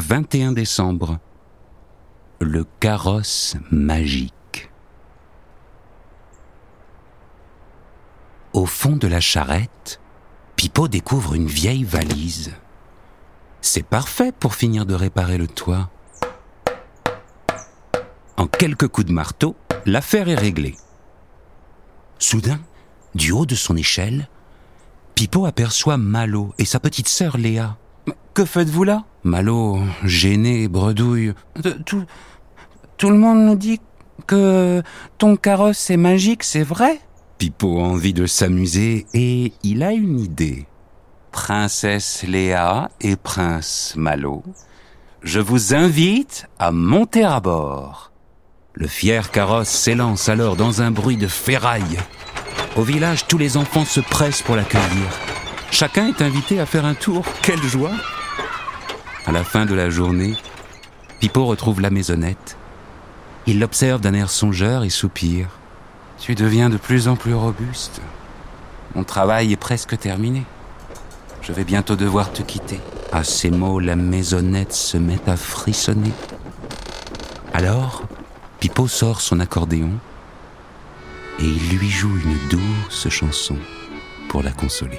21 décembre. Le carrosse magique. Au fond de la charrette, Pipo découvre une vieille valise. C'est parfait pour finir de réparer le toit. En quelques coups de marteau, l'affaire est réglée. Soudain, du haut de son échelle, Pipo aperçoit Malo et sa petite sœur Léa. Que faites-vous là? Malo, gêné, bredouille. Tout, tout le monde nous dit que ton carrosse est magique, c'est vrai? Pipo a envie de s'amuser et il a une idée. Princesse Léa et Prince Malo, je vous invite à monter à bord. Le fier carrosse s'élance alors dans un bruit de ferraille. Au village, tous les enfants se pressent pour l'accueillir. Chacun est invité à faire un tour. Quelle joie À la fin de la journée, Pipo retrouve la maisonnette. Il l'observe d'un air songeur et soupire. Tu deviens de plus en plus robuste. Mon travail est presque terminé. Je vais bientôt devoir te quitter. À ces mots, la maisonnette se met à frissonner. Alors, Pipo sort son accordéon et il lui joue une douce chanson pour la consoler.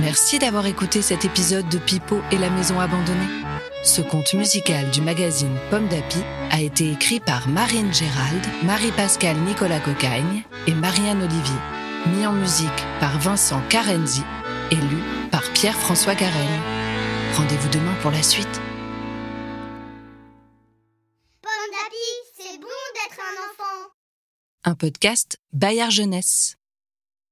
Merci d'avoir écouté cet épisode de Pipo et la maison abandonnée. Ce conte musical du magazine Pomme d'Api a été écrit par Marine Gérald, Marie-Pascale Nicolas Cocagne et Marianne Olivier. Mis en musique par Vincent Carenzi et lu par Pierre-François Garel. Rendez-vous demain pour la suite. Pomme d'api, c'est bon d'être un enfant. Un podcast Bayard Jeunesse.